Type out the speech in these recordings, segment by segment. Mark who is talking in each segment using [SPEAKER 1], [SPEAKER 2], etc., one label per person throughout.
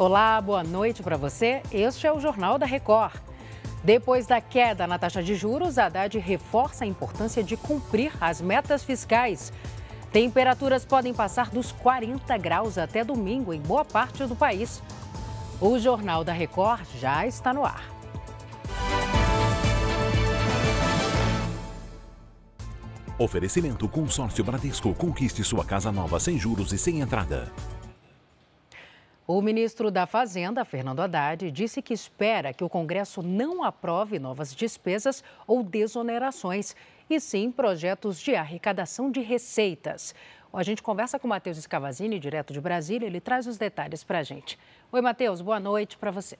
[SPEAKER 1] Olá, boa noite para você. Este é o Jornal da Record. Depois da queda na taxa de juros, Haddad reforça a importância de cumprir as metas fiscais. Temperaturas podem passar dos 40 graus até domingo em boa parte do país. O Jornal da Record já está no ar.
[SPEAKER 2] Oferecimento Consórcio Bradesco. Conquiste sua casa nova sem juros e sem entrada.
[SPEAKER 1] O ministro da Fazenda, Fernando Haddad, disse que espera que o Congresso não aprove novas despesas ou desonerações, e sim projetos de arrecadação de receitas. A gente conversa com o Matheus Escavazini, direto de Brasília, ele traz os detalhes para a gente. Oi, Matheus, boa noite para você.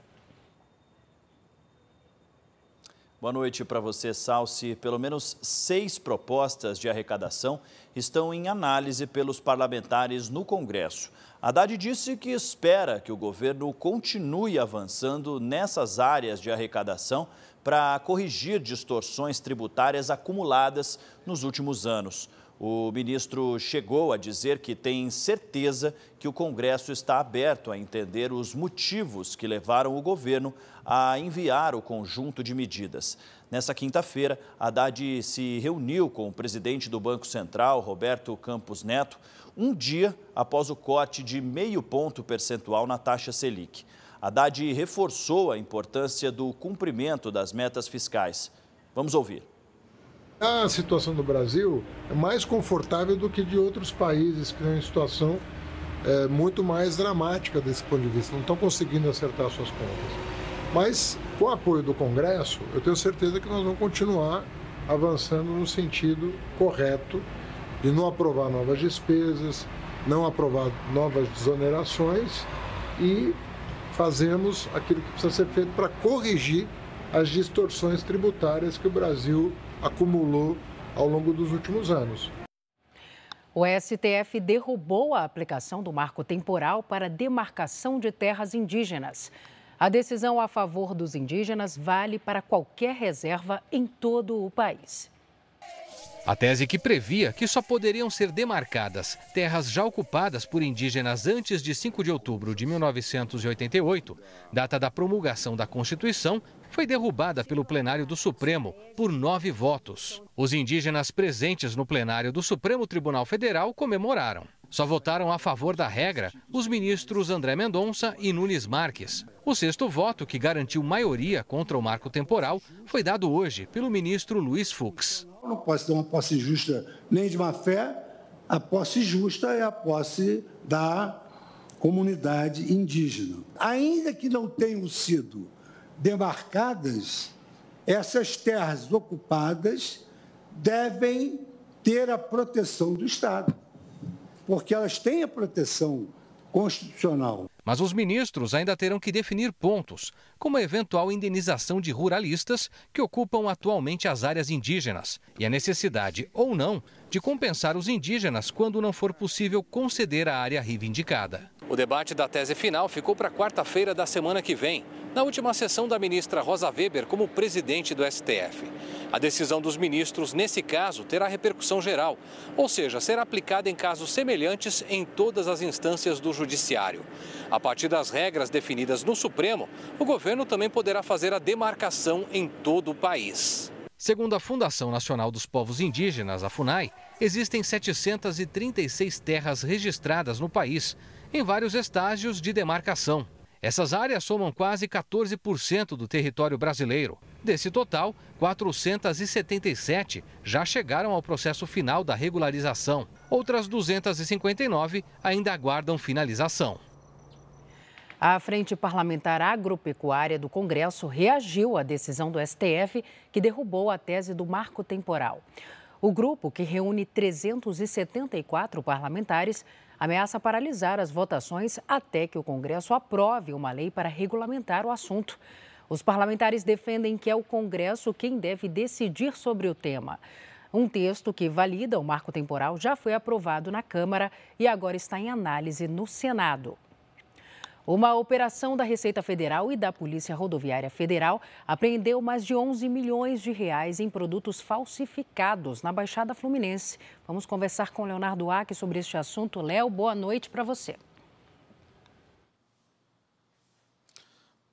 [SPEAKER 3] Boa noite para você, Salsi. Pelo menos seis propostas de arrecadação estão em análise pelos parlamentares no Congresso. Haddad disse que espera que o governo continue avançando nessas áreas de arrecadação para corrigir distorções tributárias acumuladas nos últimos anos. O ministro chegou a dizer que tem certeza que o Congresso está aberto a entender os motivos que levaram o governo a enviar o conjunto de medidas. Nessa quinta-feira, Haddad se reuniu com o presidente do Banco Central, Roberto Campos Neto, um dia após o corte de meio ponto percentual na taxa Selic. Haddad reforçou a importância do cumprimento das metas fiscais. Vamos ouvir.
[SPEAKER 4] A situação do Brasil é mais confortável do que de outros países que estão em situação é, muito mais dramática desse ponto de vista, não estão conseguindo acertar suas contas. Mas, com o apoio do Congresso, eu tenho certeza que nós vamos continuar avançando no sentido correto de não aprovar novas despesas, não aprovar novas desonerações e fazemos aquilo que precisa ser feito para corrigir as distorções tributárias que o Brasil acumulou ao longo dos últimos anos.
[SPEAKER 1] O STF derrubou a aplicação do marco temporal para demarcação de terras indígenas. A decisão a favor dos indígenas vale para qualquer reserva em todo o país.
[SPEAKER 5] A tese que previa que só poderiam ser demarcadas terras já ocupadas por indígenas antes de 5 de outubro de 1988, data da promulgação da Constituição, foi derrubada pelo plenário do Supremo por nove votos. Os indígenas presentes no plenário do Supremo Tribunal Federal comemoraram. Só votaram a favor da regra os ministros André Mendonça e Nunes Marques. O sexto voto, que garantiu maioria contra o marco temporal, foi dado hoje pelo ministro Luiz Fux.
[SPEAKER 6] Não pode ter uma posse justa nem de má fé. A posse justa é a posse da comunidade indígena. Ainda que não tenham sido demarcadas, essas terras ocupadas devem ter a proteção do Estado, porque elas têm a proteção constitucional.
[SPEAKER 5] Mas os ministros ainda terão que definir pontos, como a eventual indenização de ruralistas que ocupam atualmente as áreas indígenas e a necessidade ou não de compensar os indígenas quando não for possível conceder a área reivindicada. O debate da tese final ficou para quarta-feira da semana que vem, na última sessão da ministra Rosa Weber como presidente do STF. A decisão dos ministros, nesse caso, terá repercussão geral, ou seja, será aplicada em casos semelhantes em todas as instâncias do Judiciário. A partir das regras definidas no Supremo, o governo também poderá fazer a demarcação em todo o país. Segundo a Fundação Nacional dos Povos Indígenas, a FUNAI, existem 736 terras registradas no país em vários estágios de demarcação. Essas áreas somam quase 14% do território brasileiro. Desse total, 477 já chegaram ao processo final da regularização. Outras 259 ainda aguardam finalização.
[SPEAKER 1] A Frente Parlamentar Agropecuária do Congresso reagiu à decisão do STF que derrubou a tese do marco temporal. O grupo, que reúne 374 parlamentares, ameaça paralisar as votações até que o Congresso aprove uma lei para regulamentar o assunto. Os parlamentares defendem que é o Congresso quem deve decidir sobre o tema. Um texto que valida o marco temporal já foi aprovado na Câmara e agora está em análise no Senado. Uma operação da Receita Federal e da Polícia Rodoviária Federal apreendeu mais de 11 milhões de reais em produtos falsificados na Baixada Fluminense. Vamos conversar com Leonardo Aque sobre este assunto. Léo, boa noite para você.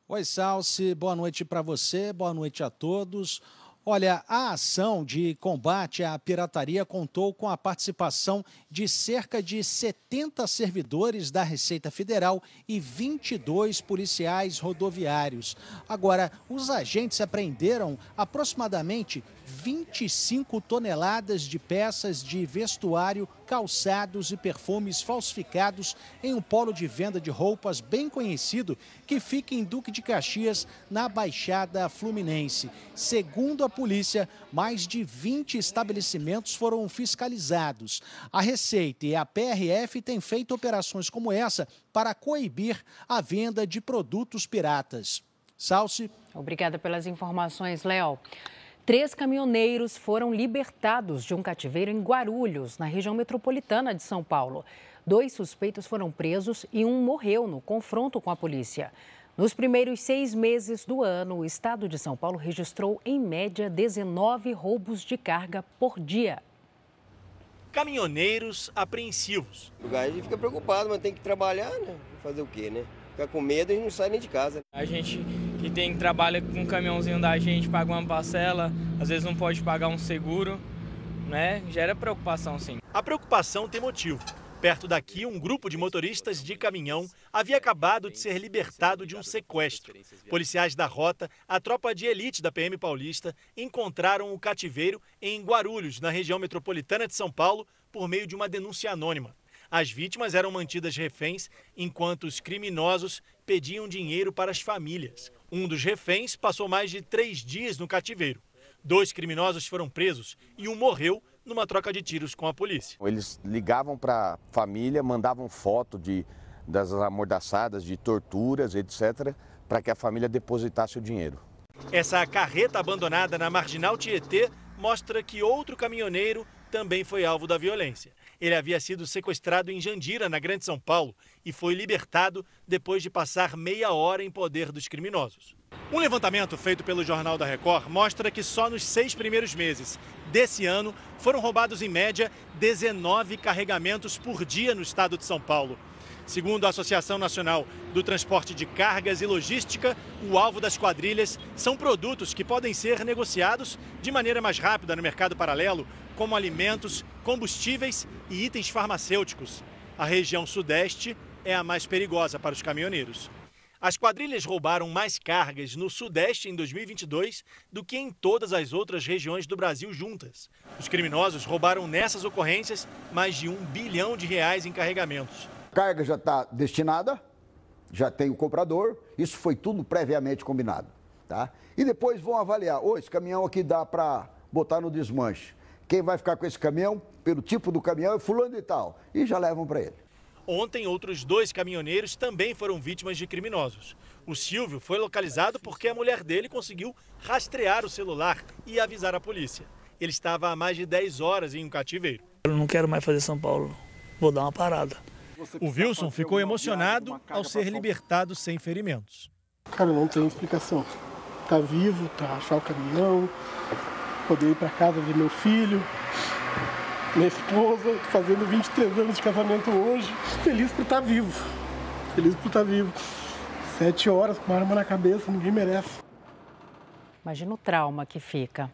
[SPEAKER 7] Oi, Salsi, boa noite para você, boa noite a todos. Olha, a ação de combate à pirataria contou com a participação de cerca de 70 servidores da Receita Federal e 22 policiais rodoviários. Agora, os agentes apreenderam aproximadamente 25 toneladas de peças de vestuário, calçados e perfumes falsificados em um polo de venda de roupas bem conhecido que fica em Duque de Caxias, na Baixada Fluminense. Segundo a polícia, mais de 20 estabelecimentos foram fiscalizados. A Receita e a PRF têm feito operações como essa para coibir a venda de produtos piratas. Salce.
[SPEAKER 1] Obrigada pelas informações, Léo. Três caminhoneiros foram libertados de um cativeiro em Guarulhos, na região metropolitana de São Paulo. Dois suspeitos foram presos e um morreu no confronto com a polícia. Nos primeiros seis meses do ano, o estado de São Paulo registrou, em média, 19 roubos de carga por dia.
[SPEAKER 8] Caminhoneiros apreensivos.
[SPEAKER 9] O lugar a gente fica preocupado, mas tem que trabalhar, né? Fazer o quê, né? Fica com medo e não sai nem de casa.
[SPEAKER 10] A gente que tem trabalha com o caminhãozinho da gente, paga uma parcela, às vezes não pode pagar um seguro, né? Gera preocupação sim.
[SPEAKER 8] A preocupação tem motivo. Perto daqui, um grupo de motoristas de caminhão havia acabado de ser libertado de um sequestro. Policiais da rota, a tropa de elite da PM Paulista, encontraram o cativeiro em Guarulhos, na região metropolitana de São Paulo, por meio de uma denúncia anônima. As vítimas eram mantidas reféns enquanto os criminosos pediam dinheiro para as famílias. Um dos reféns passou mais de três dias no cativeiro. Dois criminosos foram presos e um morreu numa troca de tiros com a polícia.
[SPEAKER 11] Eles ligavam para a família, mandavam foto de, das amordaçadas, de torturas, etc., para que a família depositasse o dinheiro.
[SPEAKER 8] Essa carreta abandonada na marginal Tietê mostra que outro caminhoneiro também foi alvo da violência. Ele havia sido sequestrado em Jandira, na Grande São Paulo, e foi libertado depois de passar meia hora em poder dos criminosos. Um levantamento feito pelo Jornal da Record mostra que só nos seis primeiros meses desse ano foram roubados, em média, 19 carregamentos por dia no estado de São Paulo. Segundo a Associação Nacional do Transporte de Cargas e Logística, o alvo das quadrilhas são produtos que podem ser negociados de maneira mais rápida no mercado paralelo, como alimentos, combustíveis e itens farmacêuticos. A região sudeste é a mais perigosa para os caminhoneiros. As quadrilhas roubaram mais cargas no Sudeste em 2022 do que em todas as outras regiões do Brasil juntas. Os criminosos roubaram nessas ocorrências mais de um bilhão de reais em carregamentos.
[SPEAKER 12] A carga já está destinada, já tem o comprador, isso foi tudo previamente combinado. Tá? E depois vão avaliar, oh, esse caminhão aqui dá para botar no desmanche. Quem vai ficar com esse caminhão, pelo tipo do caminhão, é fulano e tal. E já levam para ele.
[SPEAKER 8] Ontem, outros dois caminhoneiros também foram vítimas de criminosos. O Silvio foi localizado porque a mulher dele conseguiu rastrear o celular e avisar a polícia. Ele estava há mais de 10 horas em um cativeiro.
[SPEAKER 13] Eu não quero mais fazer São Paulo. Vou dar uma parada.
[SPEAKER 8] O Wilson ficou emocionado ao ser libertado sem ferimentos.
[SPEAKER 14] Cara, não tem explicação. Tá vivo, tá achar o caminhão, poder ir para casa ver meu filho, minha esposa, fazendo 23 anos de casamento hoje. Feliz por estar vivo. Feliz por estar vivo. Sete horas com uma arma na cabeça, ninguém merece.
[SPEAKER 1] Imagina o trauma que fica.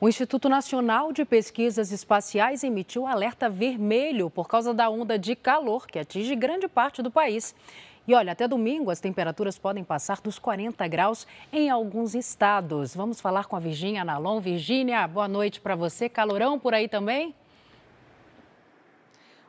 [SPEAKER 1] O Instituto Nacional de Pesquisas Espaciais emitiu alerta vermelho por causa da onda de calor que atinge grande parte do país. E olha, até domingo as temperaturas podem passar dos 40 graus em alguns estados. Vamos falar com a Virgínia Analon. Virgínia, boa noite para você. Calorão por aí também?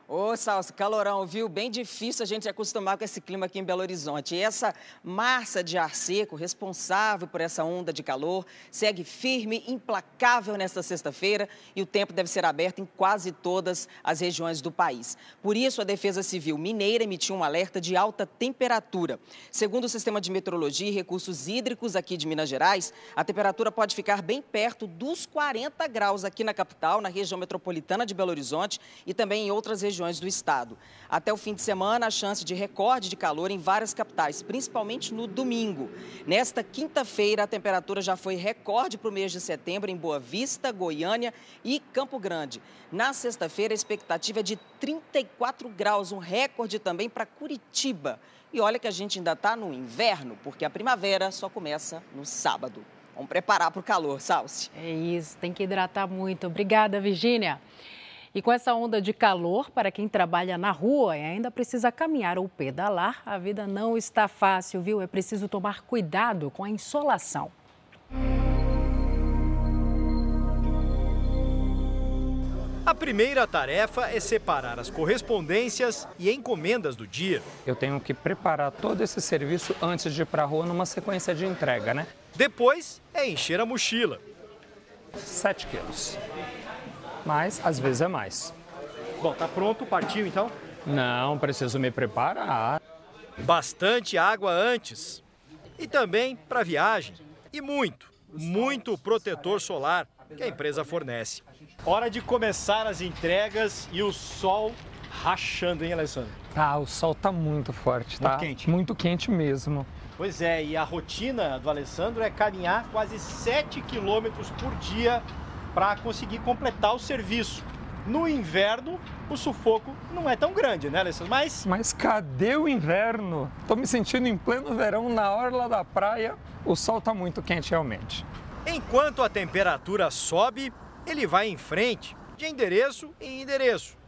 [SPEAKER 15] Ô, Salsa, calorão, viu? Bem difícil a gente se acostumar com esse clima aqui em Belo Horizonte. E essa massa de ar seco, responsável por essa onda de calor, segue firme, implacável nesta sexta-feira e o tempo deve ser aberto em quase todas as regiões do país. Por isso, a Defesa Civil Mineira emitiu um alerta de alta temperatura. Segundo o Sistema de Meteorologia e Recursos Hídricos aqui de Minas Gerais, a temperatura pode ficar bem perto dos 40 graus aqui na capital, na região metropolitana de Belo Horizonte e também em outras regiões regiões do estado. Até o fim de semana, a chance de recorde de calor em várias capitais, principalmente no domingo. Nesta quinta-feira, a temperatura já foi recorde para o mês de setembro em Boa Vista, Goiânia e Campo Grande. Na sexta-feira, a expectativa é de 34 graus, um recorde também para Curitiba. E olha que a gente ainda está no inverno, porque a primavera só começa no sábado. Vamos preparar para o calor, Salsi.
[SPEAKER 1] É isso, tem que hidratar muito. Obrigada, Virgínia. E com essa onda de calor, para quem trabalha na rua e ainda precisa caminhar ou pedalar, a vida não está fácil, viu? É preciso tomar cuidado com a insolação.
[SPEAKER 8] A primeira tarefa é separar as correspondências e encomendas do dia.
[SPEAKER 16] Eu tenho que preparar todo esse serviço antes de ir para a rua numa sequência de entrega, né?
[SPEAKER 8] Depois é encher a mochila.
[SPEAKER 16] 7 quilos. Mas às vezes é mais.
[SPEAKER 8] Bom, tá pronto? Partiu então?
[SPEAKER 16] Não, preciso me preparar.
[SPEAKER 8] Bastante água antes. E também para viagem. E muito, muito protetor solar que a empresa fornece. Hora de começar as entregas e o sol rachando, hein, Alessandro?
[SPEAKER 16] Ah, o sol tá muito forte, tá?
[SPEAKER 8] Muito quente.
[SPEAKER 16] Muito quente mesmo.
[SPEAKER 8] Pois é, e a rotina do Alessandro é caminhar quase 7 quilômetros por dia para conseguir completar o serviço. No inverno, o sufoco não é tão grande, né, Alessandro? Mas.
[SPEAKER 16] Mas cadê o inverno? Tô me sentindo em pleno verão na orla da praia. O sol tá muito quente realmente.
[SPEAKER 8] Enquanto a temperatura sobe, ele vai em frente, de endereço em endereço.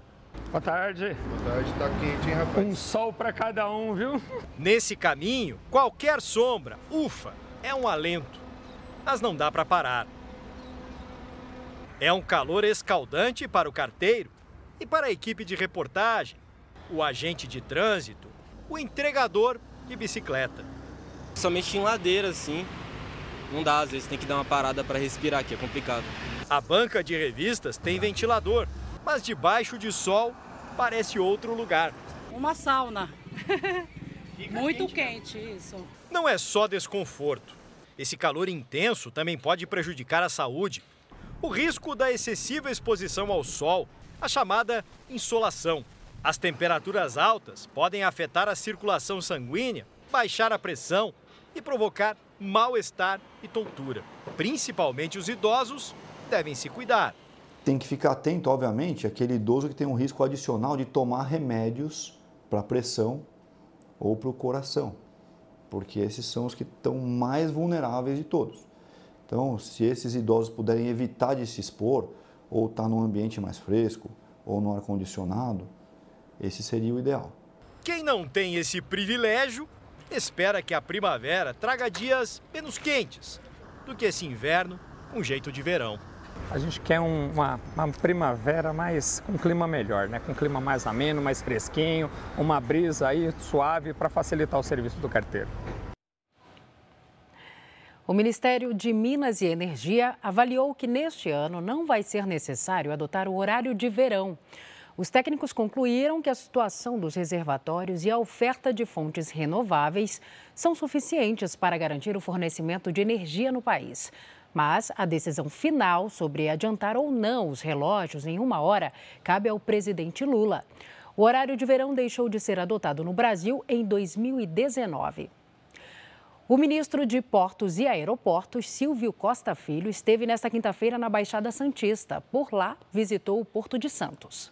[SPEAKER 16] Boa tarde.
[SPEAKER 17] Boa tarde, tá quente, hein, rapaz?
[SPEAKER 16] Um sol para cada um, viu?
[SPEAKER 8] Nesse caminho, qualquer sombra, ufa, é um alento. Mas não dá para parar. É um calor escaldante para o carteiro e para a equipe de reportagem, o agente de trânsito, o entregador de bicicleta.
[SPEAKER 18] Somente em ladeira, assim. Não dá, às vezes tem que dar uma parada para respirar aqui, é complicado.
[SPEAKER 8] A banca de revistas tem ventilador, mas debaixo de sol parece outro lugar.
[SPEAKER 19] Uma sauna. Muito quente, isso.
[SPEAKER 8] Não é só desconforto. Esse calor intenso também pode prejudicar a saúde. O risco da excessiva exposição ao sol, a chamada insolação. As temperaturas altas podem afetar a circulação sanguínea, baixar a pressão e provocar mal-estar e tontura. Principalmente os idosos devem se cuidar.
[SPEAKER 20] Tem que ficar atento, obviamente, aquele idoso que tem um risco adicional de tomar remédios para pressão ou para o coração, porque esses são os que estão mais vulneráveis de todos. Então, se esses idosos puderem evitar de se expor, ou estar tá num ambiente mais fresco, ou no ar-condicionado, esse seria o ideal.
[SPEAKER 8] Quem não tem esse privilégio, espera que a primavera traga dias menos quentes do que esse inverno com jeito de verão.
[SPEAKER 16] A gente quer um, uma, uma, primavera mais com um clima melhor, né? Com um clima mais ameno, mais fresquinho, uma brisa aí suave para facilitar o serviço do carteiro.
[SPEAKER 1] O Ministério de Minas e Energia avaliou que neste ano não vai ser necessário adotar o horário de verão. Os técnicos concluíram que a situação dos reservatórios e a oferta de fontes renováveis são suficientes para garantir o fornecimento de energia no país. Mas a decisão final sobre adiantar ou não os relógios em uma hora cabe ao presidente Lula. O horário de verão deixou de ser adotado no Brasil em 2019. O ministro de Portos e Aeroportos, Silvio Costa Filho, esteve nesta quinta-feira na Baixada Santista. Por lá, visitou o Porto de Santos.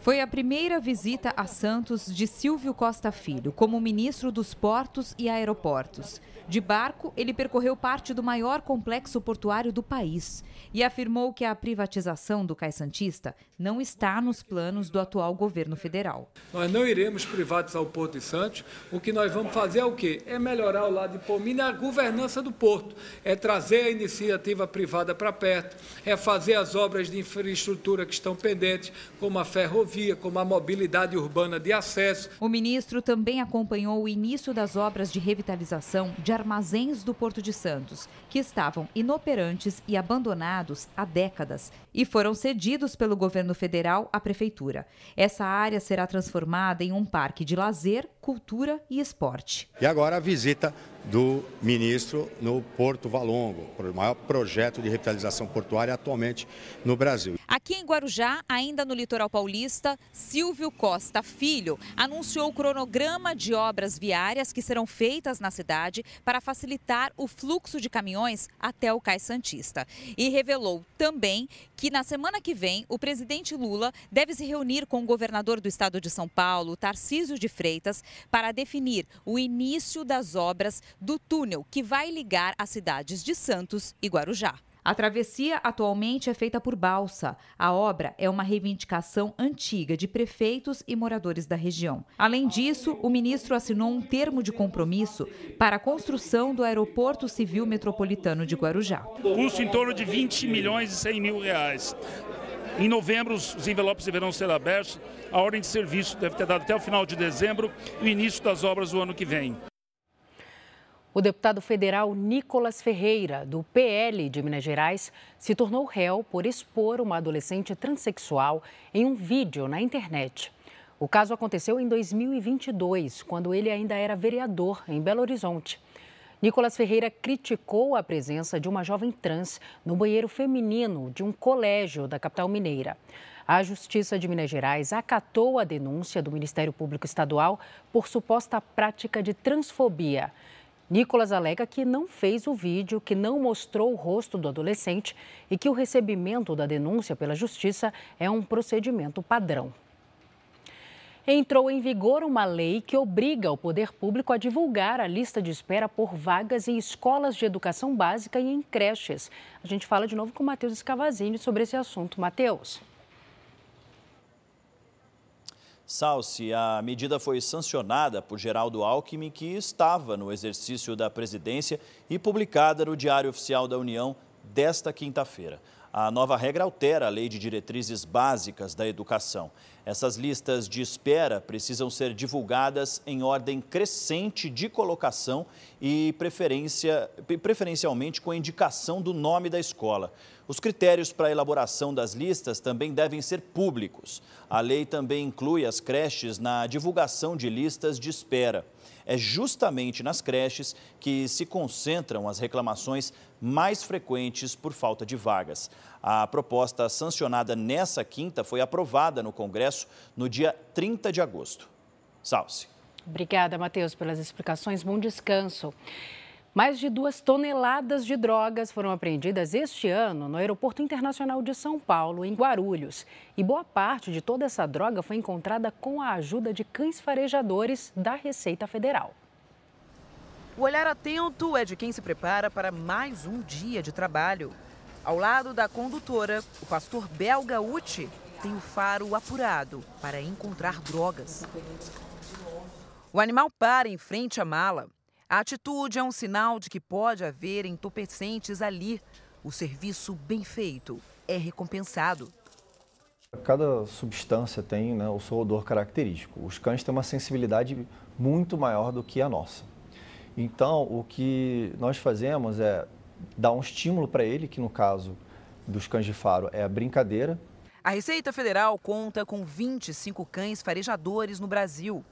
[SPEAKER 21] Foi a primeira visita a Santos de Silvio Costa Filho, como ministro dos Portos e Aeroportos. De barco, ele percorreu parte do maior complexo portuário do país e afirmou que a privatização do Cais Santista não está nos planos do atual governo federal.
[SPEAKER 22] Nós não iremos privatizar o Porto de Santos. O que nós vamos fazer é o quê? É melhorar o lado de Pomina a governança do porto. É trazer a iniciativa privada para perto, é fazer as obras de infraestrutura que estão pendentes, como a ferrovia, como a mobilidade urbana de acesso.
[SPEAKER 21] O ministro também acompanhou o início das obras de revitalização de armazéns do Porto de Santos, que estavam inoperantes e abandonados há décadas e foram cedidos pelo governo federal à prefeitura. Essa área será transformada em um parque de lazer, cultura e esporte.
[SPEAKER 23] E agora a visita do ministro no Porto Valongo, o maior projeto de revitalização portuária atualmente no Brasil.
[SPEAKER 21] Aqui em Guarujá, ainda no litoral paulista, Silvio Costa Filho, anunciou o cronograma de obras viárias que serão feitas na cidade para facilitar o fluxo de caminhões até o Cais Santista. E revelou também que na semana que vem o presidente Lula deve se reunir com o governador do estado de São Paulo, Tarcísio de Freitas, para definir o início das obras do túnel que vai ligar as cidades de Santos e Guarujá. A travessia atualmente é feita por balsa. A obra é uma reivindicação antiga de prefeitos e moradores da região. Além disso, o ministro assinou um termo de compromisso para a construção do Aeroporto Civil Metropolitano de Guarujá.
[SPEAKER 24] Custo em torno de 20 milhões e 100 mil reais. Em novembro, os envelopes deverão ser abertos. A ordem de serviço deve ter dado até o final de dezembro e o início das obras do ano que vem.
[SPEAKER 1] O deputado federal Nicolas Ferreira, do PL de Minas Gerais, se tornou réu por expor uma adolescente transexual em um vídeo na internet. O caso aconteceu em 2022, quando ele ainda era vereador em Belo Horizonte. Nicolas Ferreira criticou a presença de uma jovem trans no banheiro feminino de um colégio da capital mineira. A Justiça de Minas Gerais acatou a denúncia do Ministério Público Estadual por suposta prática de transfobia. Nicolas alega que não fez o vídeo, que não mostrou o rosto do adolescente e que o recebimento da denúncia pela Justiça é um procedimento padrão. Entrou em vigor uma lei que obriga o poder público a divulgar a lista de espera por vagas em escolas de educação básica e em creches. A gente fala de novo com o Matheus Escavazini sobre esse assunto. Matheus.
[SPEAKER 3] Salsi, a medida foi sancionada por Geraldo Alckmin, que estava no exercício da presidência e publicada no Diário Oficial da União desta quinta-feira. A nova regra altera a Lei de Diretrizes Básicas da Educação. Essas listas de espera precisam ser divulgadas em ordem crescente de colocação e preferencialmente com indicação do nome da escola. Os critérios para a elaboração das listas também devem ser públicos. A lei também inclui as creches na divulgação de listas de espera. É justamente nas creches que se concentram as reclamações mais frequentes por falta de vagas. A proposta sancionada nessa quinta foi aprovada no Congresso no dia 30 de agosto. Salce.
[SPEAKER 1] Obrigada, Matheus, pelas explicações. Bom descanso. Mais de duas toneladas de drogas foram apreendidas este ano no Aeroporto Internacional de São Paulo, em Guarulhos. E boa parte de toda essa droga foi encontrada com a ajuda de cães farejadores da Receita Federal.
[SPEAKER 25] O olhar atento é de quem se prepara para mais um dia de trabalho. Ao lado da condutora, o pastor belga Uti tem o faro apurado para encontrar drogas. O animal para em frente à mala a atitude é um sinal de que pode haver entorpecentes ali. O serviço bem feito é recompensado.
[SPEAKER 20] Cada substância tem né, o seu odor característico. Os cães têm uma sensibilidade muito maior do que a nossa. Então, o que nós fazemos é dar um estímulo para ele, que no caso dos cães de faro é a brincadeira.
[SPEAKER 25] A Receita Federal conta com 25 cães farejadores no Brasil.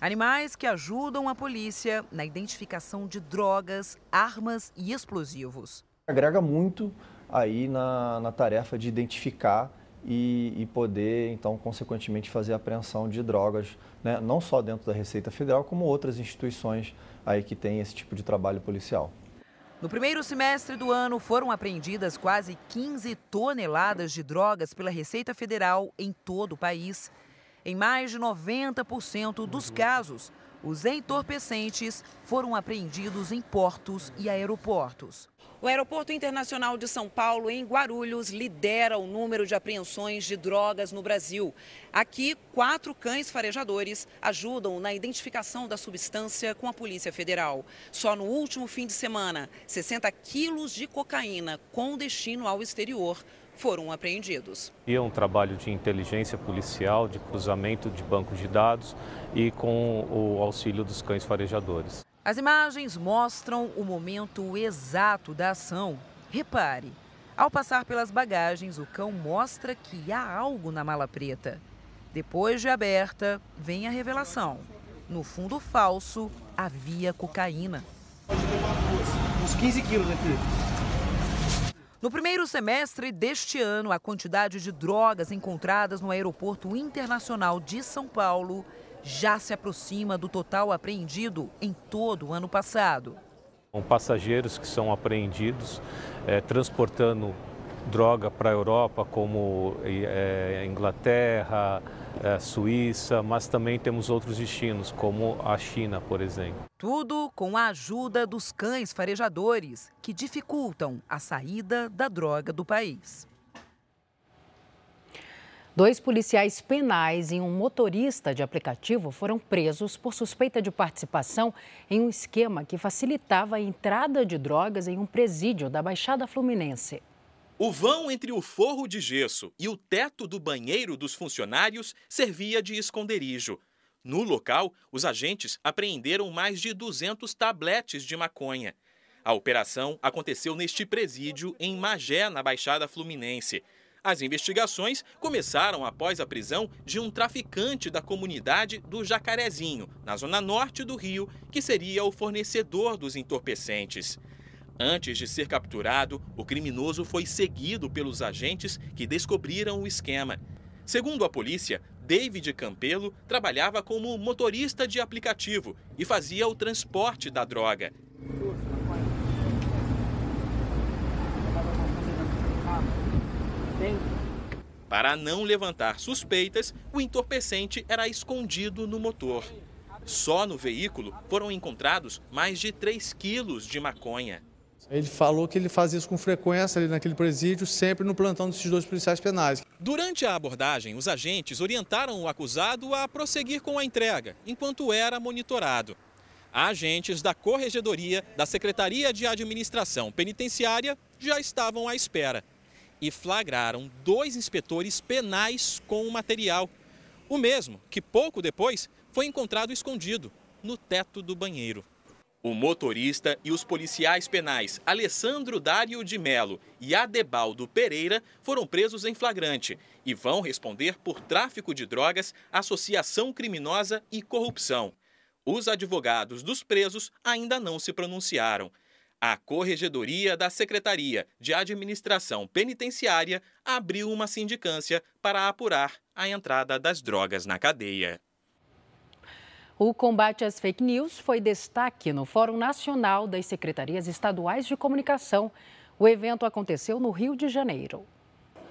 [SPEAKER 25] Animais que ajudam a polícia na identificação de drogas, armas e explosivos.
[SPEAKER 20] Agrega muito aí na, na tarefa de identificar e, e, poder, então, consequentemente, fazer a apreensão de drogas, né? não só dentro da Receita Federal, como outras instituições aí que têm esse tipo de trabalho policial.
[SPEAKER 25] No primeiro semestre do ano, foram apreendidas quase 15 toneladas de drogas pela Receita Federal em todo o país. Em mais de 90% dos casos, os entorpecentes foram apreendidos em portos e aeroportos. O Aeroporto Internacional de São Paulo, em Guarulhos, lidera o número de apreensões de drogas no Brasil. Aqui, quatro cães farejadores ajudam na identificação da substância com a Polícia Federal. Só no último fim de semana, 60 quilos de cocaína com destino ao exterior foram apreendidos.
[SPEAKER 26] E é um trabalho de inteligência policial, de cruzamento de bancos de dados e com o auxílio dos cães farejadores.
[SPEAKER 25] As imagens mostram o momento exato da ação. Repare, ao passar pelas bagagens, o cão mostra que há algo na mala preta. Depois de aberta, vem a revelação. No fundo falso, havia cocaína.
[SPEAKER 27] Uns 15 quilos aqui.
[SPEAKER 25] No primeiro semestre deste ano, a quantidade de drogas encontradas no Aeroporto Internacional de São Paulo já se aproxima do total apreendido em todo o ano passado.
[SPEAKER 26] São passageiros que são apreendidos é, transportando droga para a Europa, como é, Inglaterra, é, Suíça, mas também temos outros destinos, como a China, por exemplo.
[SPEAKER 25] Tudo com a ajuda dos cães farejadores, que dificultam a saída da droga do país.
[SPEAKER 1] Dois policiais penais e um motorista de aplicativo foram presos por suspeita de participação em um esquema que facilitava a entrada de drogas em um presídio da Baixada Fluminense.
[SPEAKER 28] O vão entre o forro de gesso e o teto do banheiro dos funcionários servia de esconderijo. No local, os agentes apreenderam mais de 200 tabletes de maconha. A operação aconteceu neste presídio em Magé, na Baixada Fluminense. As investigações começaram após a prisão de um traficante da comunidade do Jacarezinho, na zona norte do Rio, que seria o fornecedor dos entorpecentes. Antes de ser capturado, o criminoso foi seguido pelos agentes que descobriram o esquema. Segundo a polícia, David Campelo trabalhava como motorista de aplicativo e fazia o transporte da droga. Para não levantar suspeitas, o entorpecente era escondido no motor. Só no veículo foram encontrados mais de 3 quilos de maconha.
[SPEAKER 29] Ele falou que ele fazia isso com frequência ali naquele presídio, sempre no plantão desses dois policiais penais.
[SPEAKER 28] Durante a abordagem, os agentes orientaram o acusado a prosseguir com a entrega, enquanto era monitorado. Agentes da Corregedoria da Secretaria de Administração Penitenciária já estavam à espera e flagraram dois inspetores penais com o material. O mesmo que pouco depois foi encontrado escondido no teto do banheiro. O motorista e os policiais penais Alessandro Dário de Melo e Adebaldo Pereira foram presos em flagrante e vão responder por tráfico de drogas, associação criminosa e corrupção. Os advogados dos presos ainda não se pronunciaram. A Corregedoria da Secretaria de Administração Penitenciária abriu uma sindicância para apurar a entrada das drogas na cadeia.
[SPEAKER 1] O combate às fake news foi destaque no Fórum Nacional das Secretarias Estaduais de Comunicação. O evento aconteceu no Rio de Janeiro.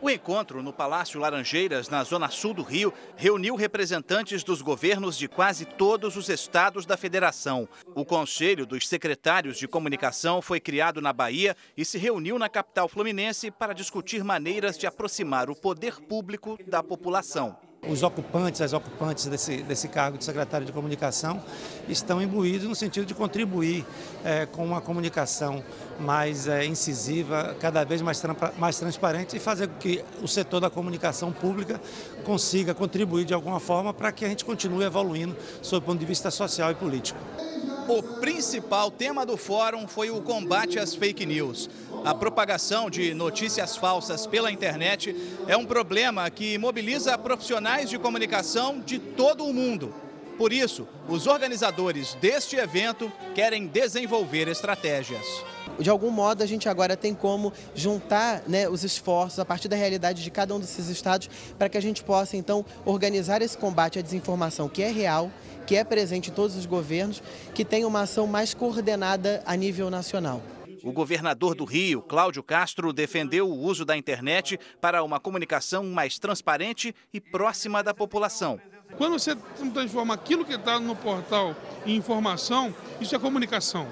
[SPEAKER 30] O encontro no Palácio Laranjeiras, na zona sul do Rio, reuniu representantes dos governos de quase todos os estados da federação. O Conselho dos Secretários de Comunicação foi criado na Bahia e se reuniu na capital fluminense para discutir maneiras de aproximar o poder público da população
[SPEAKER 31] os ocupantes, as ocupantes desse, desse cargo de secretário de comunicação estão imbuídos no sentido de contribuir é, com uma comunicação mais é, incisiva, cada vez mais, mais transparente e fazer com que o setor da comunicação pública consiga contribuir de alguma forma para que a gente continue evoluindo sob o ponto de vista social e político.
[SPEAKER 30] O principal tema do fórum foi o combate às fake news. A propagação de notícias falsas pela internet é um problema que mobiliza profissionais de comunicação de todo o mundo. Por isso, os organizadores deste evento querem desenvolver estratégias.
[SPEAKER 27] De algum modo, a gente agora tem como juntar né, os esforços a partir da realidade de cada um desses estados para que a gente possa, então, organizar esse combate à desinformação que é real, que é presente em todos os governos, que tem uma ação mais coordenada a nível nacional.
[SPEAKER 30] O governador do Rio, Cláudio Castro, defendeu o uso da internet para uma comunicação mais transparente e próxima da população.
[SPEAKER 32] Quando você transforma aquilo que está no portal em informação, isso é comunicação.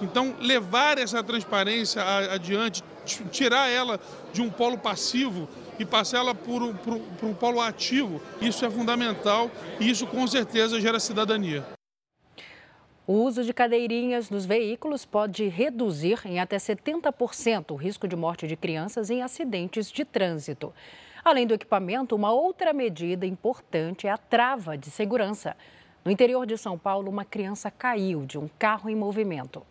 [SPEAKER 32] Então, levar essa transparência adiante, tirar ela de um polo passivo e passar ela para um polo ativo, isso é fundamental e isso com certeza gera cidadania.
[SPEAKER 1] O uso de cadeirinhas nos veículos pode reduzir em até 70% o risco de morte de crianças em acidentes de trânsito. Além do equipamento, uma outra medida importante é a trava de segurança. No interior de São Paulo, uma criança caiu de um carro em movimento.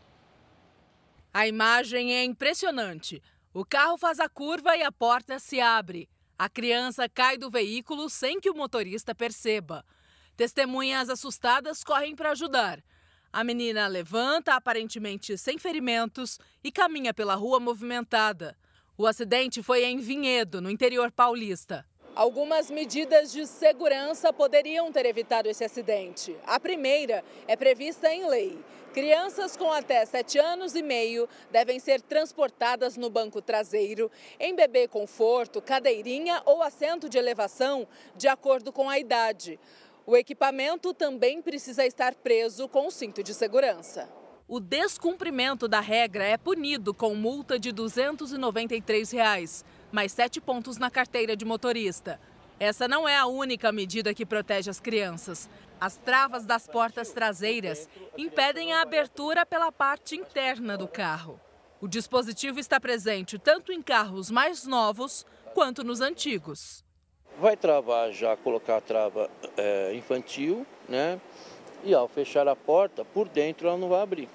[SPEAKER 33] A imagem é impressionante. O carro faz a curva e a porta se abre. A criança cai do veículo sem que o motorista perceba. Testemunhas assustadas correm para ajudar. A menina levanta, aparentemente sem ferimentos, e caminha pela rua movimentada. O acidente foi em Vinhedo, no interior paulista.
[SPEAKER 34] Algumas medidas de segurança poderiam ter evitado esse acidente. A primeira é prevista em lei. Crianças com até 7 anos e meio devem ser transportadas no banco traseiro, em bebê conforto, cadeirinha ou assento de elevação, de acordo com a idade. O equipamento também precisa estar preso com o cinto de segurança.
[SPEAKER 33] O descumprimento da regra é punido com multa de 293 reais, mais sete pontos na carteira de motorista. Essa não é a única medida que protege as crianças. As travas das portas traseiras impedem a abertura pela parte interna do carro. O dispositivo está presente tanto em carros mais novos quanto nos antigos.
[SPEAKER 35] Vai travar já, colocar a trava é, infantil, né? E ao fechar a porta, por dentro ela não vai abrir,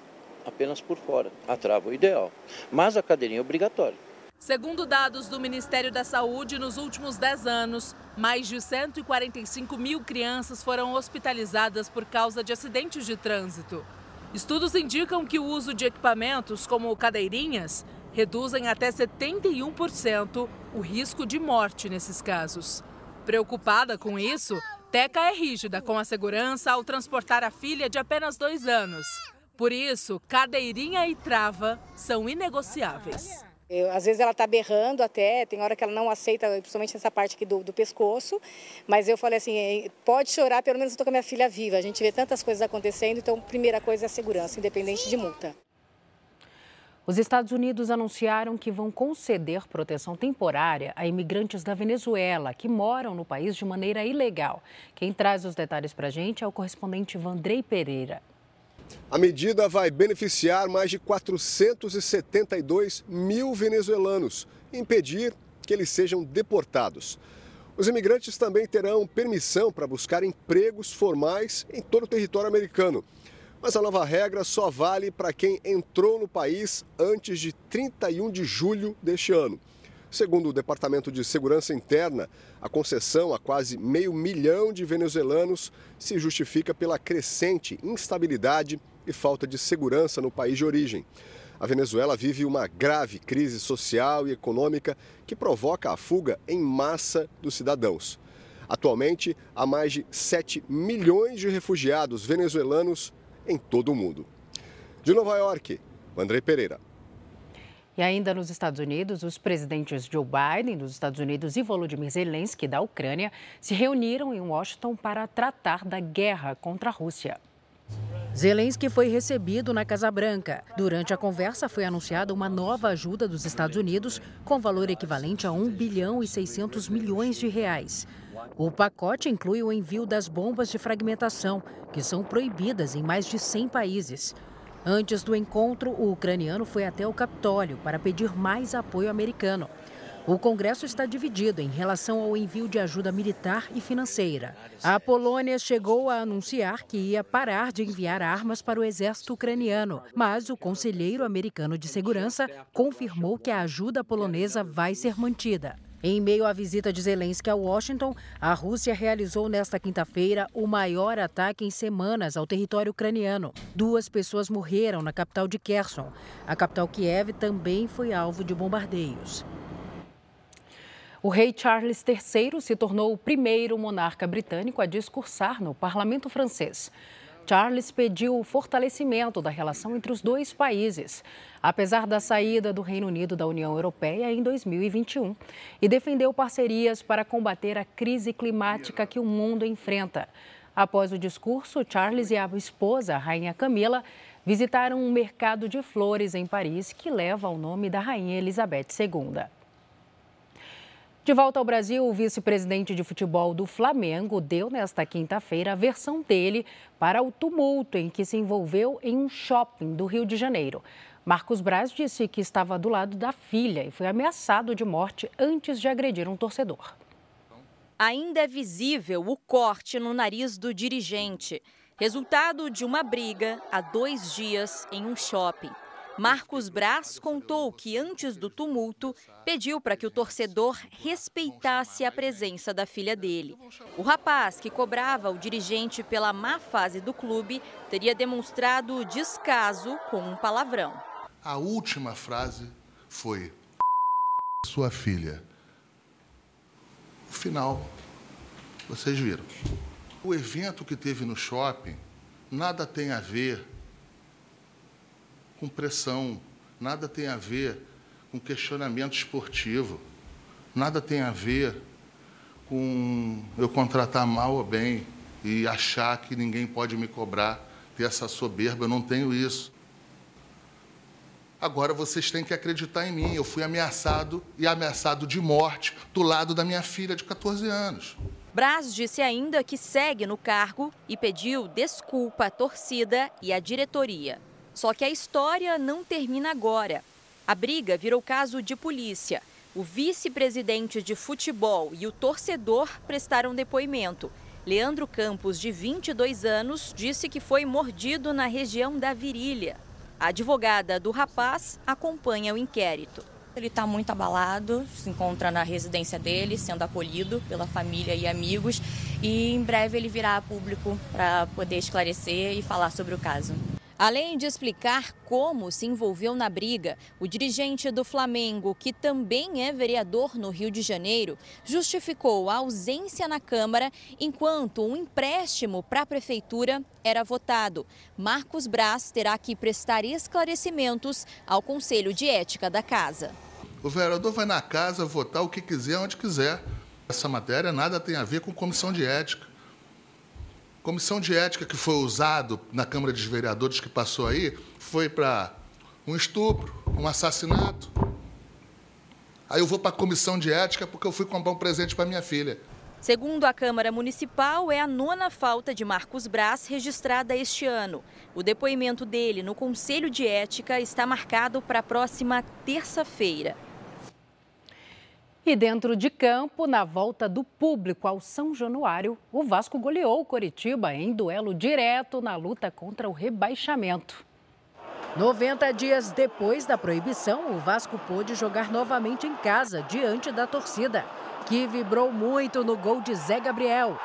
[SPEAKER 35] apenas por fora. A trava é o ideal. Mas a cadeirinha é obrigatória.
[SPEAKER 33] Segundo dados do Ministério da Saúde, nos últimos 10 anos, mais de 145 mil crianças foram hospitalizadas por causa de acidentes de trânsito. Estudos indicam que o uso de equipamentos como cadeirinhas reduzem até 71% o risco de morte nesses casos. Preocupada com isso, Teca é rígida com a segurança ao transportar a filha de apenas dois anos. Por isso, cadeirinha e trava são inegociáveis.
[SPEAKER 36] Eu, às vezes ela está berrando até, tem hora que ela não aceita, principalmente essa parte aqui do, do, pescoço, mas eu falei assim, pode chorar, pelo menos eu estou com a minha filha viva. A gente vê tantas coisas acontecendo, então primeira coisa é a segurança, independente de multa.
[SPEAKER 1] Os Estados Unidos anunciaram que vão conceder proteção temporária a imigrantes da Venezuela que moram no país de maneira ilegal. Quem traz os detalhes para a gente é o correspondente Vandrei Pereira.
[SPEAKER 37] A medida vai beneficiar mais de 472 mil venezuelanos e impedir que eles sejam deportados. Os imigrantes também terão permissão para buscar empregos formais em todo o território americano. Mas a nova regra só vale para quem entrou no país antes de 31 de julho deste ano. Segundo o Departamento de Segurança Interna, a concessão a quase meio milhão de venezuelanos se justifica pela crescente instabilidade e falta de segurança no país de origem. A Venezuela vive uma grave crise social e econômica que provoca a fuga em massa dos cidadãos. Atualmente, há mais de 7 milhões de refugiados venezuelanos em todo o mundo. De Nova York, André Pereira.
[SPEAKER 1] E ainda nos Estados Unidos, os presidentes Joe Biden dos Estados Unidos e Volodymyr Zelensky da Ucrânia se reuniram em Washington para tratar da guerra contra a Rússia. Zelensky foi recebido na Casa Branca. Durante a conversa foi anunciada uma nova ajuda dos Estados Unidos com valor equivalente a 1 bilhão e 600 milhões de reais. O pacote inclui o envio das bombas de fragmentação, que são proibidas em mais de 100 países. Antes do encontro, o ucraniano foi até o Capitólio para pedir mais apoio americano. O Congresso está dividido em relação ao envio de ajuda militar e financeira. A Polônia chegou a anunciar que ia parar de enviar armas para o exército ucraniano, mas o conselheiro americano de segurança confirmou que a ajuda polonesa vai ser mantida. Em meio à visita de Zelensky a Washington, a Rússia realizou nesta quinta-feira o maior ataque em semanas ao território ucraniano. Duas pessoas morreram na capital de Kherson. A capital Kiev também foi alvo de bombardeios. O rei Charles III se tornou o primeiro monarca britânico a discursar no parlamento francês. Charles pediu o fortalecimento da relação entre os dois países, apesar da saída do Reino Unido da União Europeia em 2021, e defendeu parcerias para combater a crise climática que o mundo enfrenta. Após o discurso, Charles e a esposa, a Rainha Camila, visitaram um mercado de flores em Paris que leva o nome da Rainha Elizabeth II. De volta ao Brasil, o vice-presidente de futebol do Flamengo deu nesta quinta-feira a versão dele para o tumulto em que se envolveu em um shopping do Rio de Janeiro. Marcos Braz disse que estava do lado da filha e foi ameaçado de morte antes de agredir um torcedor.
[SPEAKER 38] Ainda é visível o corte no nariz do dirigente, resultado de uma briga há dois dias em um shopping. Marcos Braz contou que antes do tumulto pediu para que o torcedor respeitasse a presença da filha dele. O rapaz, que cobrava o dirigente pela má fase do clube, teria demonstrado descaso com um palavrão.
[SPEAKER 39] A última frase foi:
[SPEAKER 40] sua filha. O final, vocês viram. O evento que teve no shopping nada tem a ver com pressão, nada tem a ver com questionamento esportivo, nada tem a ver com eu contratar mal ou bem e achar que ninguém pode me cobrar, ter essa soberba, eu não tenho isso. Agora vocês têm que acreditar em mim. Eu fui ameaçado e ameaçado de morte do lado da minha filha de 14 anos.
[SPEAKER 38] Braz disse ainda que segue no cargo e pediu desculpa à torcida e à diretoria. Só que a história não termina agora. A briga virou caso de polícia. O vice-presidente de futebol e o torcedor prestaram depoimento. Leandro Campos, de 22 anos, disse que foi mordido na região da virilha. A advogada do rapaz acompanha o inquérito.
[SPEAKER 39] Ele está muito abalado, se encontra na residência dele, sendo acolhido pela família e amigos, e em breve ele virá a público para poder esclarecer e falar sobre o caso.
[SPEAKER 38] Além de explicar como se envolveu na briga, o dirigente do Flamengo, que também é vereador no Rio de Janeiro, justificou a ausência na Câmara enquanto um empréstimo para a Prefeitura era votado. Marcos Braz terá que prestar esclarecimentos ao Conselho de Ética da Casa.
[SPEAKER 40] O vereador vai na casa votar o que quiser, onde quiser. Essa matéria nada tem a ver com comissão de ética. Comissão de ética que foi usado na Câmara dos Vereadores que passou aí foi para um estupro, um assassinato. Aí eu vou para a comissão de ética porque eu fui comprar um presente para minha filha.
[SPEAKER 38] Segundo a Câmara Municipal, é a nona falta de Marcos Braz registrada este ano. O depoimento dele no Conselho de Ética está marcado para a próxima terça-feira.
[SPEAKER 1] E dentro de campo, na volta do público ao São Januário, o Vasco goleou o Coritiba em duelo direto na luta contra o rebaixamento. 90 dias depois da proibição, o Vasco pôde jogar novamente em casa, diante da torcida, que vibrou muito no gol de Zé Gabriel.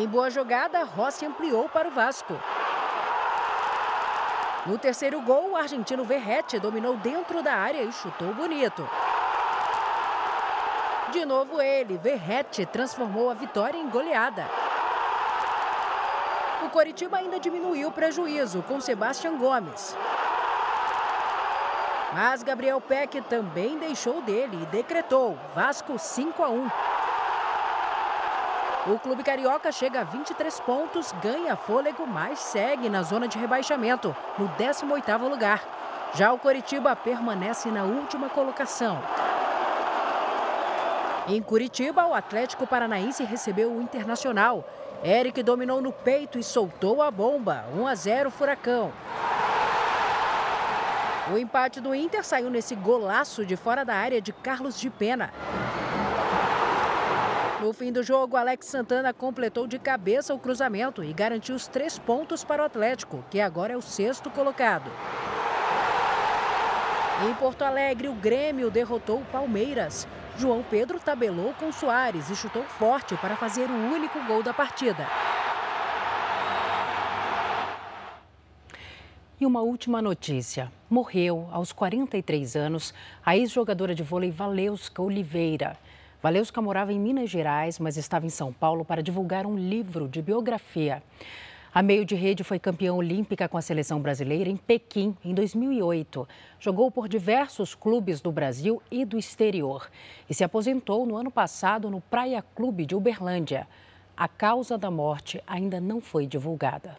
[SPEAKER 1] Em boa jogada, Rossi ampliou para o Vasco. No terceiro gol, o argentino Verrete dominou dentro da área e chutou bonito. De novo ele, Verrete, transformou a vitória em goleada. O Coritiba ainda diminuiu o prejuízo com Sebastião Gomes. Mas Gabriel Peck também deixou dele e decretou Vasco 5 a 1. O clube carioca chega a 23 pontos, ganha fôlego, mas segue na zona de rebaixamento, no 18º lugar. Já o Coritiba permanece na última colocação. Em Curitiba, o Atlético Paranaense recebeu o Internacional. Eric dominou no peito e soltou a bomba. 1 a 0 Furacão. O empate do Inter saiu nesse golaço de fora da área de Carlos de Pena. No fim do jogo, Alex Santana completou de cabeça o cruzamento e garantiu os três pontos para o Atlético, que agora é o sexto colocado. Em Porto Alegre, o Grêmio derrotou o Palmeiras. João Pedro tabelou com Soares e chutou forte para fazer o único gol da partida. E uma última notícia. Morreu, aos 43 anos, a ex-jogadora de vôlei Valeuska Oliveira. Valeuska morava em Minas Gerais, mas estava em São Paulo para divulgar um livro de biografia. A meio de rede foi campeã olímpica com a seleção brasileira em Pequim, em 2008. Jogou por diversos clubes do Brasil e do exterior e se aposentou no ano passado no Praia Clube de Uberlândia. A causa da morte ainda não foi divulgada.